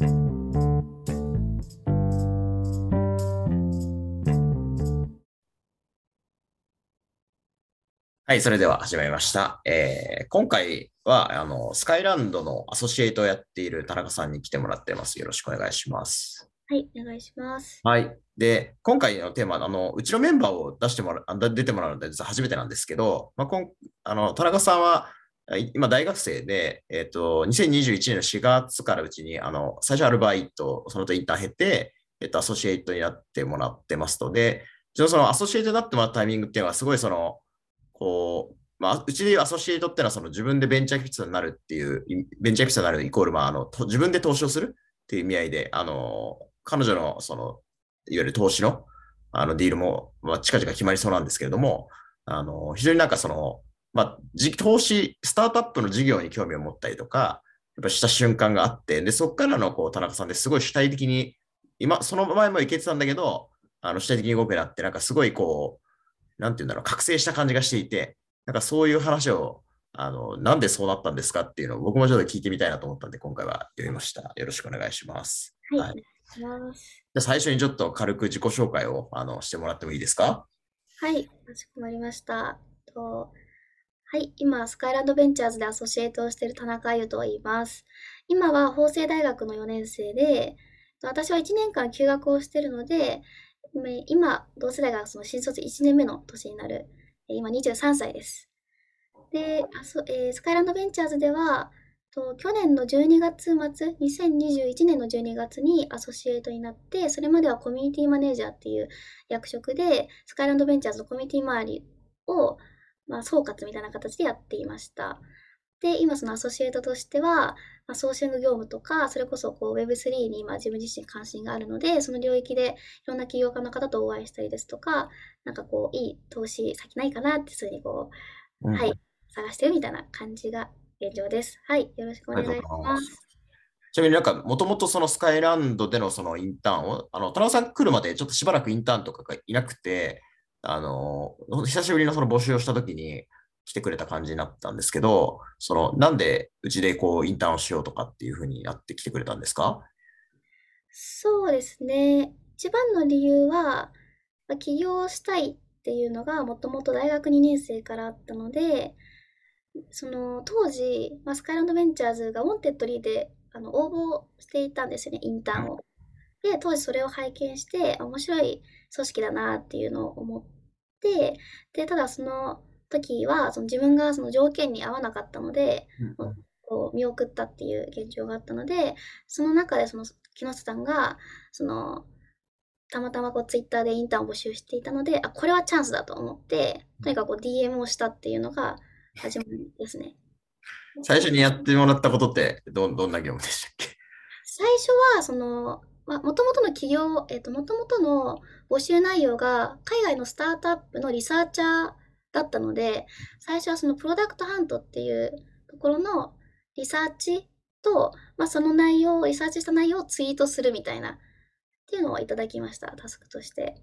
はい、それでは始まりました。えー、今回は、あの、スカイランドのアソシエイトをやっている田中さんに来てもらってます。よろしくお願いします。はい、お願いします。はい。で、今回のテーマ、あの、うちのメンバーを出してもらう、出てもらうので、実は初めてなんですけど、まあ、こんあの田中さんは、今大学生で、えっ、ー、と、2021年の4月からうちに、あの、最初アルバイト、その後インターン経て、えっ、ー、と、アソシエイトになってもらってますので、そのアソシエイトになってもらったタイミングっていうのは、すごいその、こう、まあ、うちでいうアソシエイトっていうのはその自分でベンチャーキャピタルになるっていう、ベンチャーキャピタルになるイコール、まあ、あの自分で投資をするっていう意味合いで、あの、彼女のその、いわゆる投資のあのディールも、まあ、近々決まりそうなんですけれども、あの、非常になんかその、まあ、投資、スタートアップの事業に興味を持ったりとか、やっぱした瞬間があって、で、そこからのこう田中さんですごい主体的に、今、その前もいけてたんだけど、あの主体的に動くなって、なんかすごいこう、なんていうんだろう、覚醒した感じがしていて、なんかそういう話を、あの、なんでそうなったんですかっていうのを僕もちょっと聞いてみたいなと思ったんで、今回は読みました。よろしくお願いします。はい。はい、じゃ最初にちょっと軽く自己紹介をあのしてもらってもいいですか？はい、かしこまりました。とはい、今、スカイランドベンチャーズでアソシエイトをしている田中優と言います。今は法政大学の4年生で、私は1年間休学をしているので、今、同世代がその新卒1年目の年になる今23歳です。で、えー、スカイランドベンチャーズでは、去年の12月末、2021年の12月にアソシエイトになって、それまではコミュニティマネージャーっていう役職で、スカイランドベンチャーズのコミュニティ周りを、まあ、総括みたいな形でやっていました。で、今そのアソシエイトとしては、まあ、ソーシング業務とか、それこそこう Web3 に今自分自身関心があるので、その領域でいろんな起業家の方とお会いしたりですとか、なんかこう、いい投資先ないかなって、そういうふうにこう、うん、はい、探してるみたいな感じが現状です。はい、よろしくお願いします。ちなみになんか、もともとそのスカイランドでのそのインターンを、あの、田中さん来るまでちょっとしばらくインターンとかがいなくて、あの、久しぶりのその募集をしたときに、来てくれた感じになったんですけど、その、なんでうちでこう、インターンをしようとかっていうふうになってきてくれたんですか？そうですね。一番の理由は、起業したいっていうのがもともと大学2年生からあったので、その当時、まあ、 Skyland Ventures が Wantedly であの応募していたんですよね、インターンを。で、当時それを拝見して、面白い組織だなっていうのを思って、で、ただその時は、その自分がその条件に合わなかったので、うん、こう見送ったっていう現状があったので、その中でその木下さんが、その、たまたまこうツイッターでインターンを募集していたので、あ、これはチャンスだと思って、とにかくこう DM をしたっていうのが始まりですね。最初にやってもらったことってど、どんな業務でしたっけ？最初は、その、まあ、もともとの企業、えっ、と、もともとの募集内容が、海外のスタートアップのリサーチャーだったので、最初はそのプロダクトハントっていうところのリサーチと、まあ、その内容を、リサーチした内容をツイートするみたいな、っていうのをいただきました、タスクとして。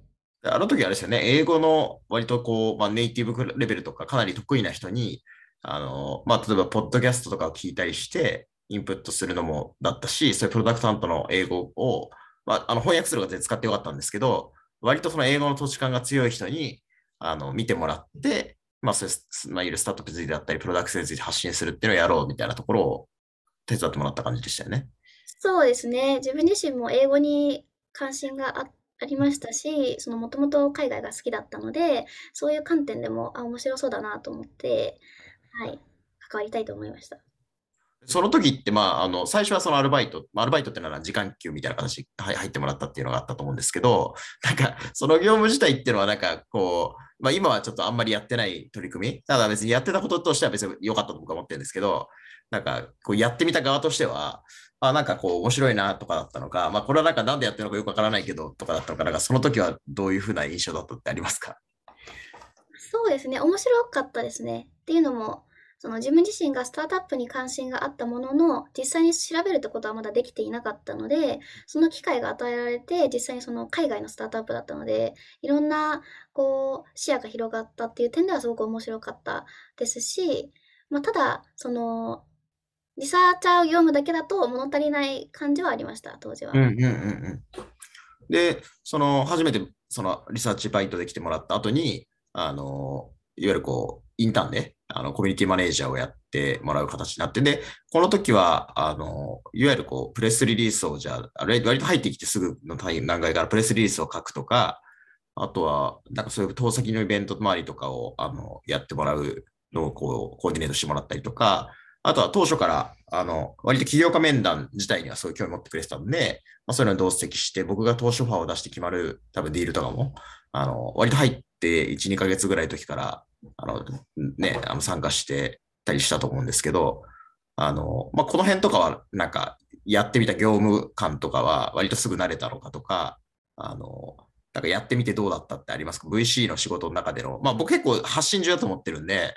あの時あれですよね、英語の割とこう、まあ、ネイティブレベルとかかなり得意な人に、あの、まあ、例えば、ポッドキャストとかを聞いたりして、インプットするのもだったし、そういうプロダクトハントの英語を、まあ、あの翻訳するので使ってよかったんですけど、割とその英語の土地感が強い人に、あの、見てもらって、まあ、そういう、まあ、いるスタートアップについてだったり、プロダクトについて発信するっていうのをやろうみたいなところを手伝ってもらった感じでしたよね。そうですね。自分自身も英語に関心があありましたし、そのもともと海外が好きだったので、そういう観点でも、あ、面白そうだなと思って、はい、関わりたいと思いました。その時って、まあ、あの、最初はそのアルバイト、アルバイトってのは時間給みたいな形で入ってもらったっていうのがあったと思うんですけど、なんか、その業務自体っていうのはなんか、こう、まあ今はちょっとあんまりやってない取り組み、ただ別にやってたこととしては別に良かったと僕は思ってるんですけど、なんか、こうやってみた側としては、あ、なんかこう面白いなとかだったのか、まあこれはなんかなんでやってるのかよくわからないけどとかだったのか、なんかその時はどういうふうな印象だったってありますか？そうですね、面白かったですね。っていうのも、その自分自身がスタートアップに関心があったものの、実際に調べるってことはまだできていなかったので、その機会が与えられて、実際にその海外のスタートアップだったので、いろんな、こう、視野が広がったっていう点ではすごく面白かったですし、まあ、ただ、その、リサーチャー業務だけだと物足りない感じはありました、当時は。うんうんうん。で、その、初めてそのリサーチバイトで来てもらった後に、あの、いわゆるこう、インターンで、あの、コミュニティマネージャーをやってもらう形になって、で、この時は、あの、いわゆるこう、プレスリリースをじゃあ、割と入ってきてすぐの段階からプレスリリースを書くとか、あとは、なんかそういう遠先のイベント周りとかを、あの、やってもらうのをこう、コーディネートしてもらったりとか、あとは当初から、あの、割と起業家面談自体にはそういう興味を持ってくれてたんで、まあ、そういうのに同席して、僕が投資オファーを出して決まる多分ディールとかも、あの、割と入って1、2ヶ月ぐらいの時から、あの、ね、あの参加してたりしたと思うんですけど、あの、まあ、この辺とかは、なんか、やってみた業務感とかは、割とすぐ慣れたのかとか、あの、なんかやってみてどうだったってありますか ?VC の仕事の中での、まあ僕結構発信中だと思ってるんで、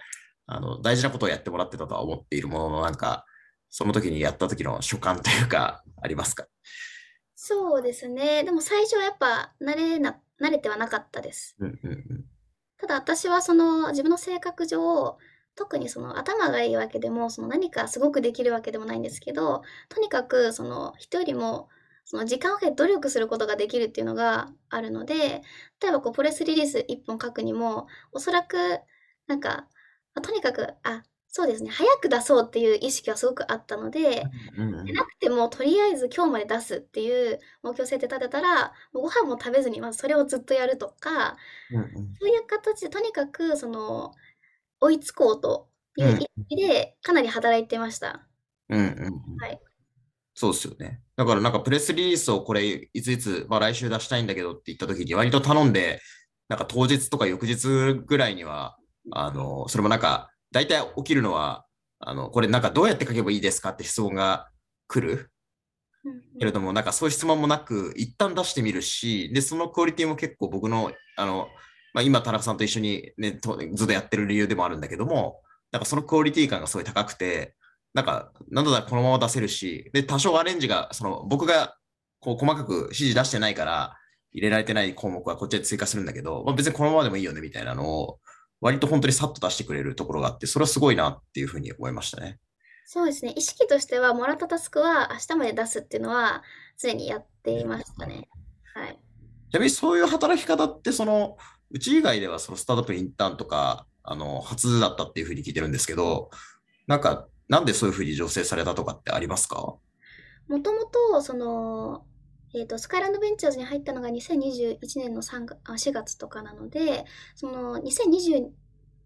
あの、大事なことをやってもらってたとは思っているものの、なんか、その時にやった時の所感というか、ありますか？そうですね。でも最初はやっぱ慣れな、慣れてはなかったです。うんうんうん、ただ私はその自分の性格上、特にその頭がいいわけでも、その何かすごくできるわけでもないんですけど、とにかくその人よりもその時間をかけて努力することができるっていうのがあるので、例えばこうプレスリリース1本書くにも、おそらくなんか、とにかく、あ、そうですね、早く出そうっていう意識はすごくあったので、うんうん、なくてもとりあえず今日まで出すっていう目標設定立てたら、もうご飯も食べずにまずそれをずっとやるとか、うんうん、そういう形でとにかくその追いつこうという意識でかなり働いてました。うんうん、はい。そうですよね。だからなんかプレスリリースをこれいついつ、まあ、来週出したいんだけどって言った時に割と頼んで、なんか当日とか翌日ぐらいには、あの、それもなんか大体起きるのは、あの、これなんかどうやって書けばいいですかって質問が来る。けれども、なんかそういう質問もなく、一旦出してみるし、で、そのクオリティも結構僕の、あの、まあ、今、田中さんと一緒に、ね、ずっとやってる理由でもあるんだけども、なんかそのクオリティ感がすごい高くて、なんか、なんだこのまま出せるし、で、多少アレンジが、その、僕が、こう、細かく指示出してないから、入れられてない項目はこっちで追加するんだけど、まあ、別にこのままでもいいよね、みたいなのを、割と本当にさっと出してくれるところがあって、それはすごいなっていうふうに思いましたね。そうですね。意識としては、もらったタスクは明日まで出すっていうのは、常にやっていましたね。はい。ちなみにそういう働き方って、その、うち以外ではそのスタートアップインターンとか、あの、初だったっていうふうに聞いてるんですけど、なんか、なんでそういうふうに醸成されたとかってありますか？もともと、その、え、ー、と、スカイランドベンチャーズに入ったのが2021年の3あ4月とかなので、その2020、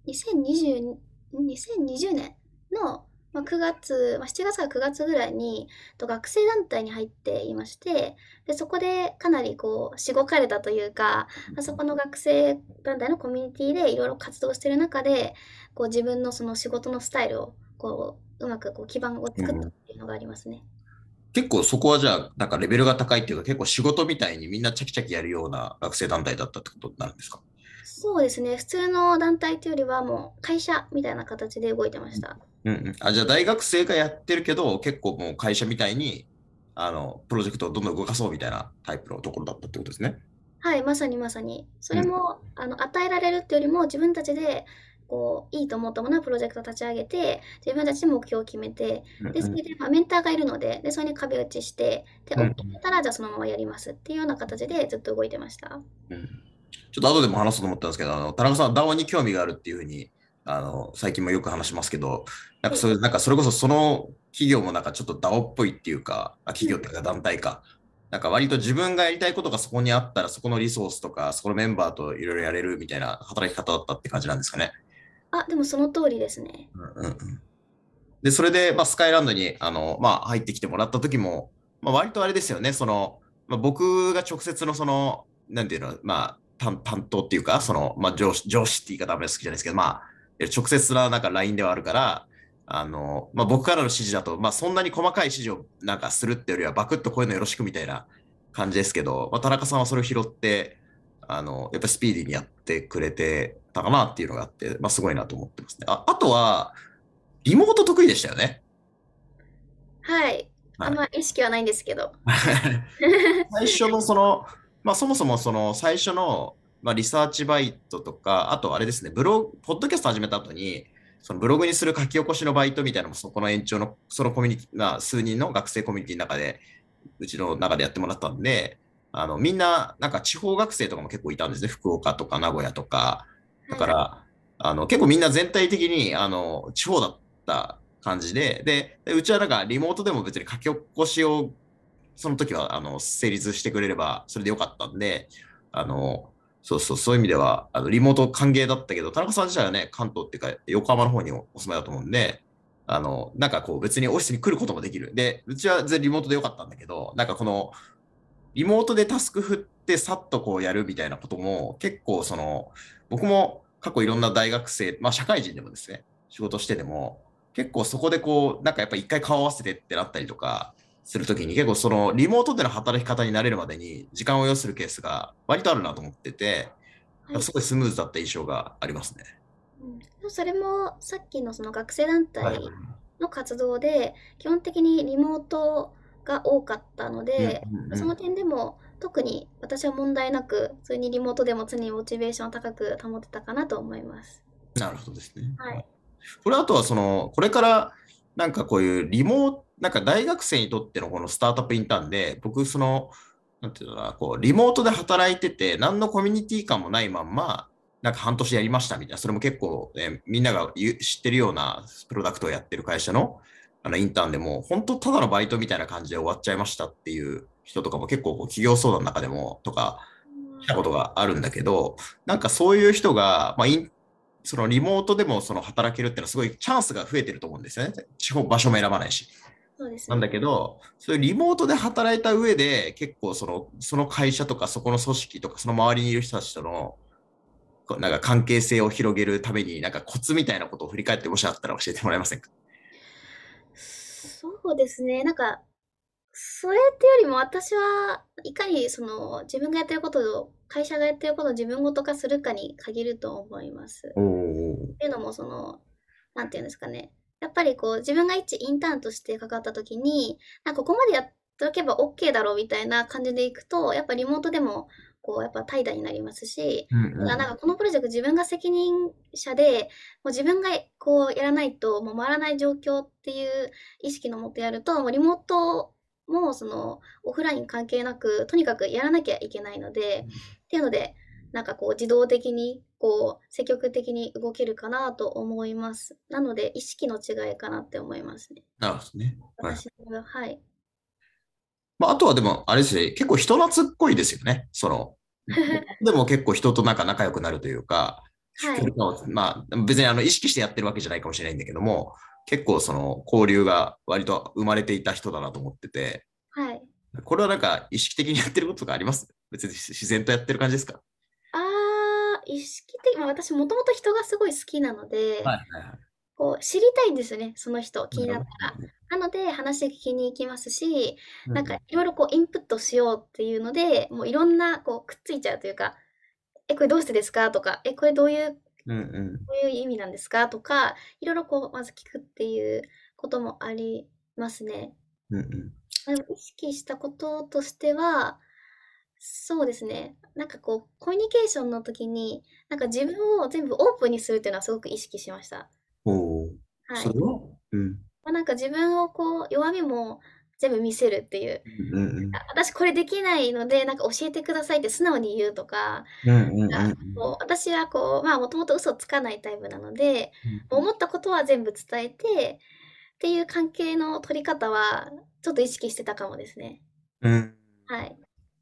2020, 2020年の、まあ、9月、まあ、7月から9月ぐらいにと学生団体に入っていまして、でそこでかなりこう、しごかれたというか、あそこの学生団体のコミュニティでいろいろ活動してる中で、こう自分のその仕事のスタイルをこううまくこう基盤を作ったっていうのがありますね。結構そこはじゃあ、なんかレベルが高いっていうか、結構仕事みたいにみんなチャキチャキやるような学生団体だったってことになるんですか？そうですね。普通の団体というよりはもう会社みたいな形で動いてました。うんうん、あじゃあ大学生がやってるけど、結構もう会社みたいにあのプロジェクトをどんどん動かそうみたいなタイプのところだったってことですね？はい、まさにまさに。それも、うん、あの与えられるっていうよりも自分たちでこういいと思ったものはプロジェクト立ち上げて自分たちで目標を決めてでそれで、まあ、メンターがいるのででそれに壁打ちしてで OK たらじゃあそのままやりますっていうような形でずっと動いてました。うん、ちょっと後でも話そうと思ったんですけどあの田中さんは DAO に興味があるっていうふうにあの最近もよく話しますけどなんかそれなんかそれこそその企業もなんかちょっと DAO っぽいっていうかあ企業っていうか団体か。なんか割と自分がやりたいことがそこにあったら、そこのリソースとか、そこのメンバーといろいろやれるみたいな働き方だったって感じなんですかね。あ、でもその通りですね。うんうん、で、それで、まあ、スカイランドに、あの、まあ、入ってきてもらった時も、まあ、割とあれですよね、その、まあ、僕が直接のその、なんていうの、まあ、担担当っていうか、その、まあ、上司、上司って言い方は好きじゃないですけど、まあ、直接ななんか LINE ではあるから、あの、まあ、僕からの指示だと、まあ、そんなに細かい指示をなんかするってよりは、バクッとこういうのよろしくみたいな感じですけど、まあ、田中さんはそれを拾って、あの、やっぱスピーディーにやってくれてたかなっていうのがあって、まあ、すごいなと思ってますね。ああとは、リモート得意でしたよね。はい。あんま意識はないんですけど。最初のその、まあ、そもそもその最初の、まあ、リサーチバイトとか、あとあれですね、ブログ、ポッドキャスト始めた後に、そのブログにする書き起こしのバイトみたいなのもそこの延長の、そのコミュニティ、まあ、数人の学生コミュニティの中で、うちの中でやってもらったんで、あのみんな、なんか地方学生とかも結構いたんですね。福岡とか名古屋とか。だから、あの結構みんな全体的にあの地方だった感じでで、うちはなんかリモートでも別に書き起こしをその時はあの成立してくれればそれでよかったんで、あのそうそう、そういう意味では、あのリモート歓迎だったけど、田中さん自体はね、関東っていうか、横浜の方にお住まいだと思うんで、あの、なんかこう別にオフィスに来ることもできる。で、うちは全然リモートでよかったんだけど、なんかこの、リモートでタスク振ってさっとこうやるみたいなことも、結構その、僕も過去いろんな大学生、まあ社会人でもですね、仕事してでも、結構そこでこう、なんかやっぱ一回顔合わせてってなったりとか、するときに結構そのリモートでの働き方になれるまでに時間を要するケースが割とあるなと思ってて、はい、すごいスムーズだった印象がありますね。うん、それもさっきのその学生団体の活動で基本的にリモートが多かったので、その点でも特に私は問題なく普通にリモートでも常にモチベーションを高く保ってたかなと思います。なるほどですね。はい、これあとはそのこれからなんかこういうリモートなんか大学生にとってのこのスタートアップインターンで、僕、その、なんていうのかな、こう、リモートで働いてて、何のコミュニティ感もないまんま、なんか半年やりましたみたいな、それも結構、ね、みんなが知ってるようなプロダクトをやってる会社のあのインターンでも、本当ただのバイトみたいな感じで終わっちゃいましたっていう人とかも結構こう企業相談の中でもとか、来たことがあるんだけど、なんかそういう人が、まあ、インそのリモートでもその働けるっていうのはすごいチャンスが増えてると思うんですよね。地方場所も選ばないし。そうです、ね、なんだけど、そういうリモートで働いた上で、結構そのその会社とかそこの組織とかその周りにいる人たちとのなんか関係性を広げるために、なんかコツみたいなことを振り返ってもしあったら教えてもらえませんか？そうですね。なんか、それってよりも私はいかにその自分がやってることを会社がやってることを自分ごと化するかに限ると思います。っていうのもそのなんていうんですかねやっぱりこう自分が一インターンとしてかかった時になんかここまでやっておけば OK だろうみたいな感じでいくとやっぱリモートでもこうやっぱ怠惰になりますし、うんうん、なんかこのプロジェクト自分が責任者でもう自分がこうやらないともう回らない状況っていう意識のもとやるともうリモートもそのオフライン関係なくとにかくやらなきゃいけないので、うん、っていうのでなんかこう自動的にこう積極的に動けるかなと思います。なので意識の違いかなって思いますね。なるほどね。私は、はい。まあ、あとはでも、あれですね、結構人懐っこいですよね。その、でも結構人となんか仲良くなるというか、はい、まあ、別にあの意識してやってるわけじゃないかもしれないんだけども、結構その交流が割と生まれていた人だなと思ってて、はい。これはなんか意識的にやってることとかあります？別に自然とやってる感じですか？ああ、意識的、まあ私もともと人がすごい好きなので、はいはいはい、こう知りたいんですよね、その人、気になったら。なので話聞きに行きますし、なんかいろいろこうインプットしようっていうので、もういろんなこうくっついちゃうというか、え、これどうしてですか？とか、え、これどういううんうん、どういう意味なんですか？とか、いろいろこう、まず聞くっていうこともありますね。うんうん、でも意識したこととしては、そうですね。なんかこう、コミュニケーションの時に、なんか自分を全部オープンにするっていうのはすごく意識しました。おはい。それは？うん。まあ、なんか自分をこう、弱みも全部見せるっていう。うんうん、私これできないので、なんか教えてくださいって素直に言うとか、うんうんうん、こう私はこう、まあもともと嘘つかないタイプなので、うん、思ったことは全部伝えて、っていう関係の取り方は、ちょっと意識してたかもですね。うん。はい。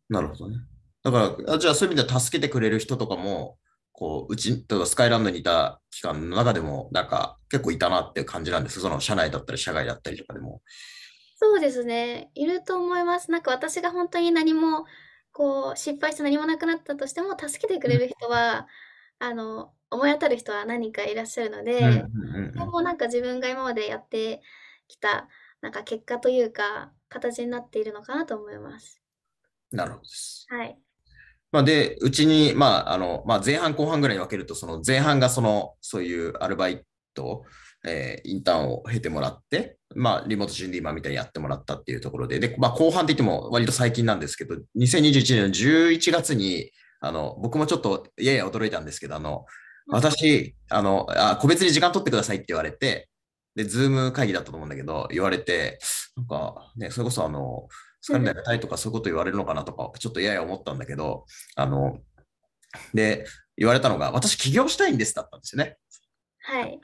なるほどね。だから、じゃあそういう意味では助けてくれる人とかも、こう、うち、とかスカイランドにいた期間の中でも、なんか結構いたなっていう感じなんです。その社内だったり、社外だったりとかでも。そうですね。いると思います。なんか私が本当に何も、こう、失敗して何もなくなったとしても、助けてくれる人は、あの、思い当たる人は何人かいらっしゃるので、でもなんか自分が今までやってきた、なんか結果というか、形になっているのかなと思います。なるほどです。はい。まあ、で、うちに、まあ、あの、まあ、前半後半ぐらいに分けると、その前半がその、そういうアルバイト、えー、インターンを経てもらって、まあ、リモート準備マンみたいにやってもらったっていうところで、で、まあ、後半って言っても割と最近なんですけど、2021年の11月に、あの、僕もちょっとやや驚いたんですけど、あの、私、あの、あ、個別に時間取ってくださいって言われて、で、ズーム会議だったと思うんだけど、言われて、なんかね、それこそあの、疲れないたいとかそういうこと言われるのかなとか、ちょっとやや思ったんだけど、あの、で、言われたのが、私起業したいんですだったんですよね。はい。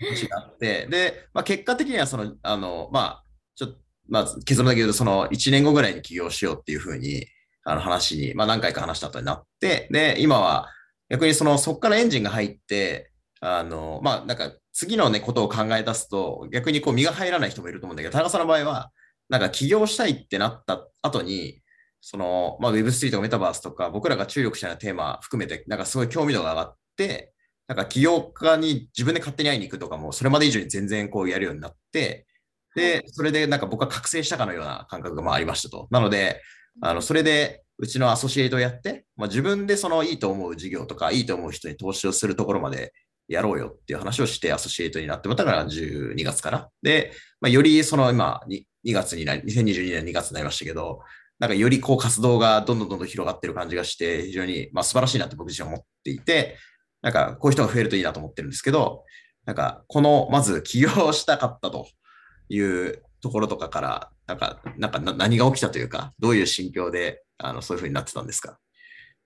話があって、で、まあ、結果的にはその、あの、まあ、ちょっと、まあ、結論だけ言うと、その1年後ぐらいに起業しようっていうふうに、あの話に、まあ、何回か話した後になって、で、今は逆にその、そこからエンジンが入って、あの、まあ、なんか次のね、ことを考え出すと、逆にこう身が入らない人もいると思うんだけど、田中さんの場合は、なんか起業したいってなった後に、その、まあ、Web3 とかメタバースとか、僕らが注力したようなテーマ含めて、なんかすごい興味度が上がって、なんか起業家に自分で勝手に会いに行くとかも、それまで以上に全然こうやるようになって、で、それでなんか僕は覚醒したかのような感覚がまあありましたと。なので、あの、それで、うちのアソシエイトをやって、まあ、自分でそのいいと思う事業とか、いいと思う人に投資をするところまでやろうよっていう話をしてアソシエイトになってもらったから12月から。で、まあ、よりその今2、2月になり、2022年2月になりましたけど、なんかよりこう活動がどんどんどんどん広がってる感じがして、非常にまあ素晴らしいなって僕自身は思っていて、なんかこういう人が増えるといいなと思ってるんですけど、なんかこのまず起業したかったというところとかから、なんか、なんか何が起きたというか、どういう心境であのそういうふうになってたんですか？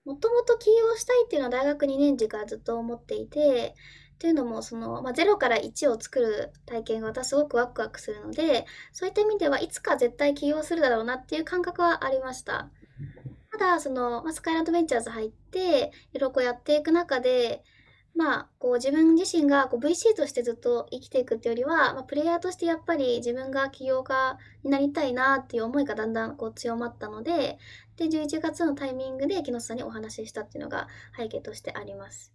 もともと起業したいっていうのは大学2年時からずっと思っていて、というのもその、まあ、0から1を作る体験が私すごくワクワクするのでそういった意味ではいつか絶対起業するだろうなっていう感覚はありましたただその、まあ、スカイランドベンチャーズ入っていろいろやっていく中でまあ、こう自分自身がこう VC としてずっと生きていくっていうよりは、まあ、プレイヤーとしてやっぱり自分が起業家になりたいなっていう思いがだんだんこう強まったので、で、11月のタイミングで木下さんにお話ししたっていうのが背景としてあります。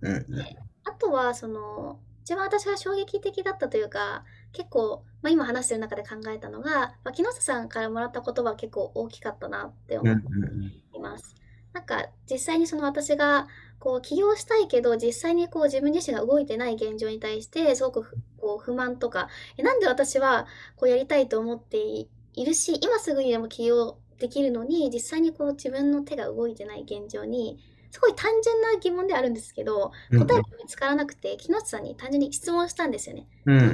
であとは、その、一番私が衝撃的だったというか、結構、まあ、今話してる中で考えたのが、まあ、木下さんからもらった言葉は結構大きかったなって思っています。なんか実際にその私がこう起業したいけど実際にこう自分自身が動いてない現状に対してすごくこう不満とかえなんで私はこうやりたいと思っているし今すぐにでも起業できるのに実際にこう自分の手が動いてない現状にすごい単純な疑問であるんですけど答えが見つからなくて、木下さんに単純に質問したんですよね。うんうん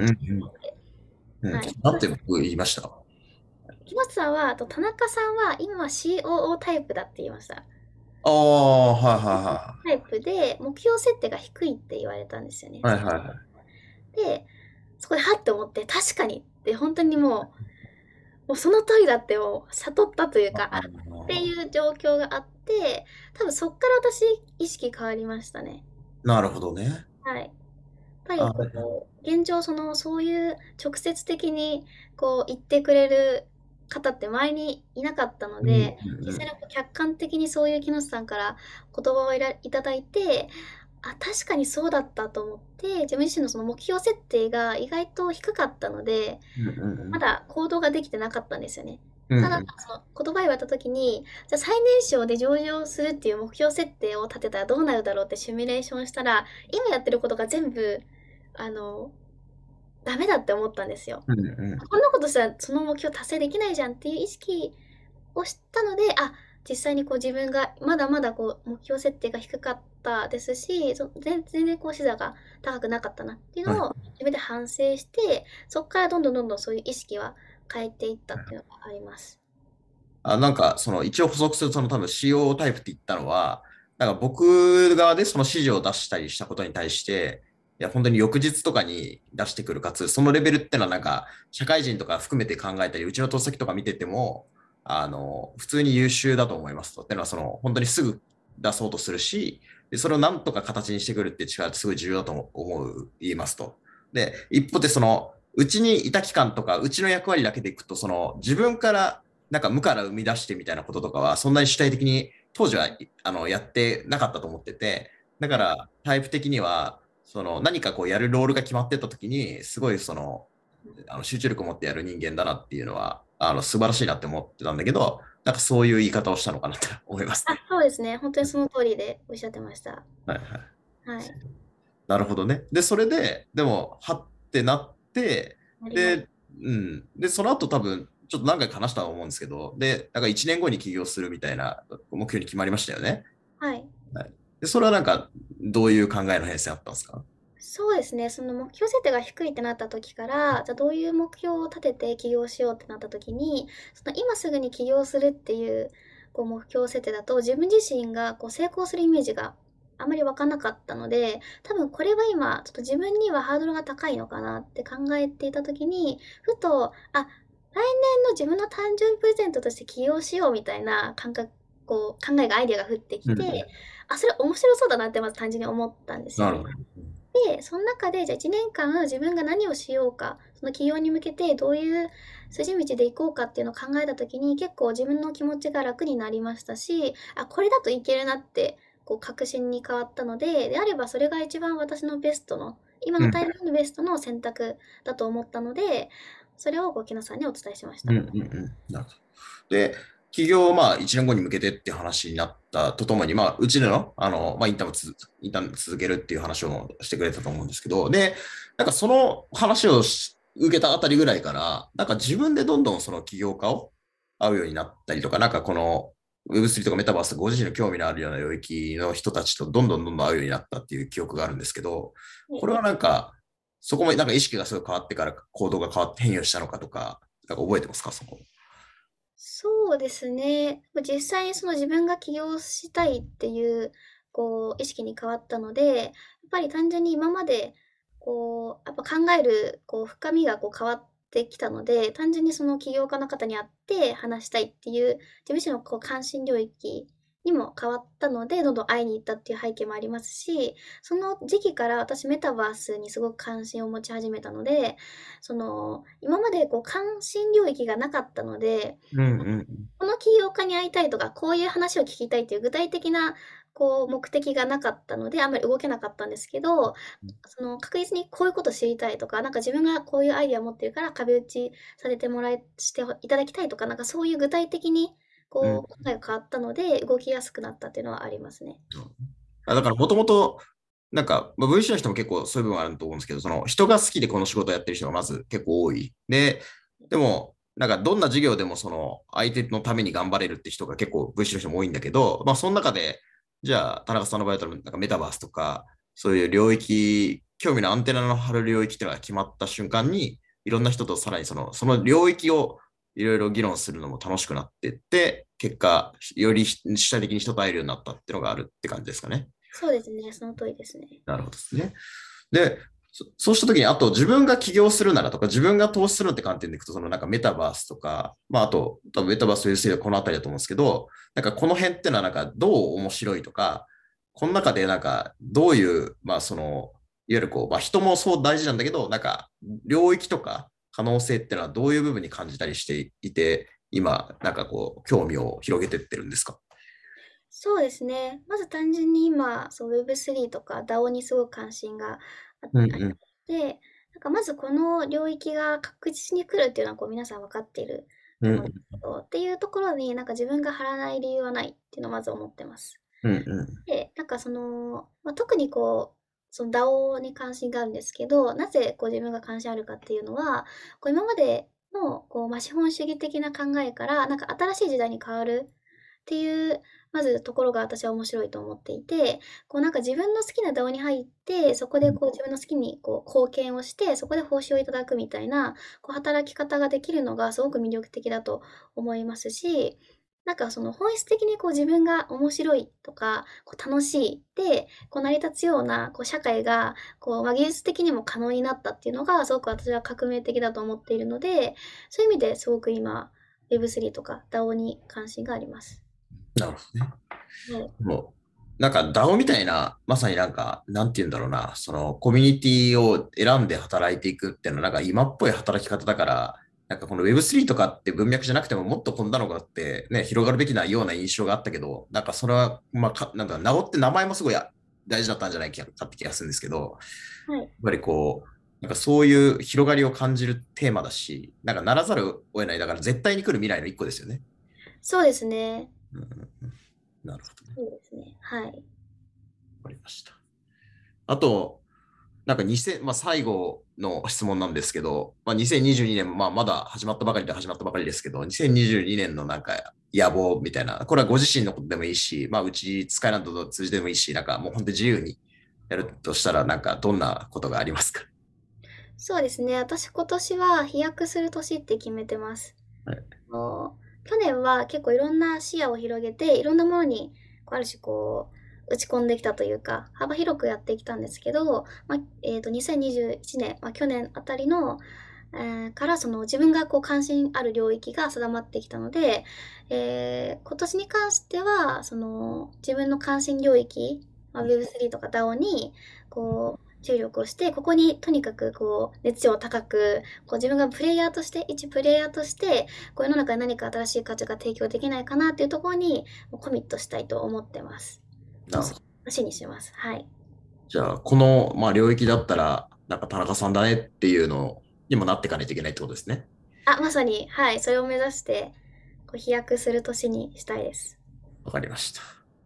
うん。はい、なんて僕言いました？木下さんはと田中さんは今は COO タイプだって言いました。ああ、はいはいはタイプで目標設定が低いって言われたんですよね。はいはいはい。で、そこではって思って、確かにって本当にもう、もうその通りだってを悟ったというか、っていう状況があって、多分そっから私意識変わりましたね。なるほどね。はい。やっぱりこう、現状その、そういう直接的にこう言ってくれる方って前にいなかったので、実際に客観的にそういう木下さんから言葉をいただいてあ確かにそうだったと思って自分自身のその目標設定が意外と低かったので、まだ行動ができてなかったんですよね。ただ、その言葉言われた時に、じゃ最年少で上場するっていう目標設定を立てたらどうなるだろうってシミュレーションしたら、今やってることが全部、あの、ダメだって思ったんですよ。うんうん、こんなことしたらその目標達成できないじゃんっていう意識をしたので、あ、実際にこう自分がまだまだこう目標設定が低かったですし、全然こう視座が高くなかったなっていうのを自分で反省して、はい、そこからどんどんどんどんそういう意識は変えていったっていうのがあります。あなんかその一応補足するとその多分 CO タイプって言ったのは、なんか僕側でその指示を出したりしたことに対して、いや、本当に翌日とかに出してくるかつ、そのレベルってのはなんか、社会人とか含めて考えたり、うちの投資先とか見てても、あの、普通に優秀だと思いますと。っていうのは、その、本当にすぐ出そうとするし、でそれをなんとか形にしてくるって力ってすごい重要だと思う、言いますと。で、一方でその、うちにいた期間とか、うちの役割だけでいくと、その、自分からなんか無から生み出してみたいなこととかは、そんなに主体的に当時はあのやってなかったと思ってて、だからタイプ的には、その何かこうやるロールが決まってた時にすごいそのあの集中力を持ってやる人間だなっていうのはあの素晴らしいなって思ってたんだけどなんかそういう言い方をしたのかなと 思います、ね、あそうですね。本当にその通りでおっしゃってました。はいはい、はい、なるほどね。でそれででもはってなってで,、うん、でその後多分ちょっと何回か話したと思うんですけどでなんか1年後に起業するみたいな目標に決まりましたよね。はい、はい、でそれはなんかどういう考えの変遷あったんですか？そうですね。その目標設定が低いってなった時から、じゃあどういう目標を立てて起業しようってなった時に、その今すぐに起業するっていうこう目標設定だと自分自身がこう成功するイメージがあまり湧かなかったので、多分これは今、ちょっと自分にはハードルが高いのかなって考えていた時に、ふと、あ、来年の自分の誕生日プレゼントとして起業しようみたいな感覚、こう考えがアイデアが降ってきて、うん、あ、それ面白そうだなってまず単純に思ったんですよね。で、その中で、じゃあ1年間自分が何をしようか、その起業に向けてどういう筋道で行こうかっていうのを考えた時に結構自分の気持ちが楽になりましたし、あ、これだといけるなってこう確信に変わったので、であればそれが一番私のベストの、今のタイミングのベストの選択だと思ったので、うん、それをご木野さんにお伝えしました。うんうんうん、なるほど。で、企業まあ1年後に向けてって話になったとともに、まあ、うちでの、あの、まあ、インターンをつインターン続けるっていう話をしてくれたと思うんですけど、で、なんかその話を受けたあたりぐらいから、なんか自分でどんどんその起業家を会うようになったりとか、なんかこの Web3 とかメタバースご自身の興味のあるような領域の人たちとどんどんどんどん会うようになったっていう記憶があるんですけど、これはなんか、そこもなんか意識がすごい変わってから行動が変わって変容したのかとか、なんか覚えてますか、そこ？そうですね。実際にその自分が起業したいっていう、こう、意識に変わったので、やっぱり単純に今まで、こう、やっぱ考える、こう、深みがこう変わっってきたので、単純にその起業家の方に会って話したいっていう、事務所のこう関心領域にも変わったので、どんどん会いに行ったっていう背景もありますし、その時期から私メタバースにすごく関心を持ち始めたので、その、今までこう関心領域がなかったので、うんうん、この起業家に会いたいとか、こういう話を聞きたいっていう具体的なこう目的がなかったので、あんまり動けなかったんですけど、その確実にこういうこと知りたいとか、なんか自分がこういうアイデアを持ってるから壁打ちされてもらえ、していただきたいとか、なんかそういう具体的にこう、考えが変わったので、動きやすくなったっていうのはありますね。あだからもともと、なんか、まあ、VC の人も結構そういう部分はあると思うんですけど、その人が好きでこの仕事をやってる人がまず結構多い。で、でも、なんかどんな授業でもその相手のために頑張れるって人が結構 VC の人も多いんだけど、まあその中でじゃあ、田中さんの場合だと、なんかメタバースとか、そういう領域、興味のアンテナの張る領域っていうのが決まった瞬間に、いろんな人とさらにそのその領域をいろいろ議論するのも楽しくなっていって、結果、より主体的に人と会えるようになったっていうのがあるって感じですかね。そうですね、その通りですね。なるほどですね。で、そうしたときに、あと自分が起業するならとか、自分が投資するって観点でいくと、そのなんかメタバースとか、まああと、多分メタバースというはこのあたりだと思うんですけど、なんかこの辺っていうのはなんかどう面白いとか、この中でなんかどういう、まあその、いわゆるこう、まあ人もそう大事なんだけど、なんか領域とか可能性っていうのはどういう部分に感じたりしていて、今、なんかこう、興味を広げてってるんですか？そうですね。まず単純に今、そう Web3 とか DAO にすごく関心がうんうん、で、なんかまずこの領域が確実に来るっていうのはこう皆さん分かっていると思うんですけど、うん、っていうところになんか自分が貼らない理由はないっていうのをまず思ってます。うんうん、で、なんかその、まあ、特にこう、その DAO に関心があるんですけど、なぜこう自分が関心あるかっていうのは、こう今までのこう、まあ、資本主義的な考えから、なんか新しい時代に変わるっていうまずところが私は面白いと思っていて、こうなんか自分の好きな DAO に入って、そこでこう自分の好きにこう貢献をして、そこで報酬をいただくみたいなこう働き方ができるのがすごく魅力的だと思いますし、なんかその本質的にこう自分が面白いとか、こう楽しいで、こう成り立つようなこう社会がこう、まあ、技術的にも可能になったっていうのがすごく私は革命的だと思っているので、そういう意味ですごく今 Web3 とか DAO に関心があります。なるほどね。もうなんか DAO みたいな、まさになんか、なんて言うんだろうな、そのコミュニティを選んで働いていくっていうのは、なんか今っぽい働き方だから、なんかこの Web3 とかって文脈じゃなくてももっとこんなのがあってね、広がるべきなような印象があったけど、なんかそれは、まあか、なんか DAO って名前もすごい大事だったんじゃないかって気がするんですけど、はい、やっぱりこう、なんかそういう広がりを感じるテーマだし、なんかならざるを得ない、だから絶対に来る未来の一個ですよね。そうですね。うんなるほど、ね。そうですね。はい。わかりました。あと、なんか2000、まあ、最後の質問なんですけど、まあ、2022年、まあ、まだ始まったばかりで始まったばかりですけど、2022年のなんか野望みたいな、これはご自身のことでもいいし、まあ、うち使いなどと通じてもいいし、なんかもう本当に自由にやるとしたら、なんかどんなことがありますか？そうですね。私今年は飛躍する年って決めてます。はい去年は結構いろんな視野を広げて、いろんなものにこうある種こう打ち込んできたというか、幅広くやってきたんですけど、まあえー、と2021年、まあ、去年あたりの、えーからその自分がこう関心ある領域が定まってきたので、えー今年に関してはその自分の関心領域、まあ、Web3 とか DAO にこう注力をして、ここにとにかくこう熱量を高く、こう自分がプレイヤーとして、一プレイヤーとして、こう世の中に何か新しい価値が提供できないかなっていうところにコミットしたいと思ってます。なるほど足にします。はい。じゃあ、この、まあ、領域だったら、なんか田中さんだねっていうのにもなっていかないといけないってことですね。あ、まさに、はい。それを目指して、こう飛躍する年にしたいです。わかりました。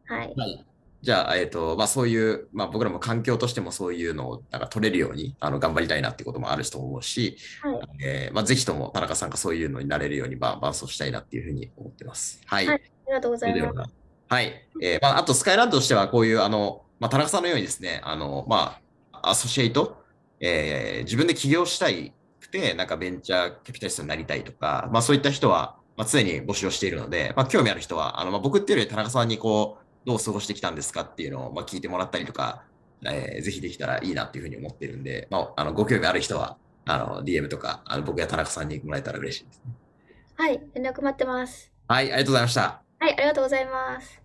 はい。はい。じゃあ、えっ、と、まあそういう、まあ僕らも環境としてもそういうのをなんか取れるようにあの頑張りたいなってこともあると思うし、はい。えーまあぜひとも田中さんがそういうのになれるように、まあ、伴走したいなっていうふうに思ってます。はい。はいありがとうございます。はい。えーまあ、あと、スカイランドとしては、こういう、あの、まあ、田中さんのようにですね、あの、まあ、アソシエイト、えー自分で起業したいくて、なんかベンチャーキャピタリストになりたいとか、まあ、そういった人は、まあ、常に募集をしているので、まあ、興味ある人は、あの、まあ、僕っていうより田中さんに、こう、どう過ごしてきたんですかっていうのを、まあ、聞いてもらったりとか、えーぜひできたらいいなっていうふうに思ってるんで、まあ、あの、ご興味ある人は、あの、DM とか、あの、僕や田中さんにもらえたら嬉しいですね。はい。連絡待ってます。はい、ありがとうございました。はい。ありがとうございます。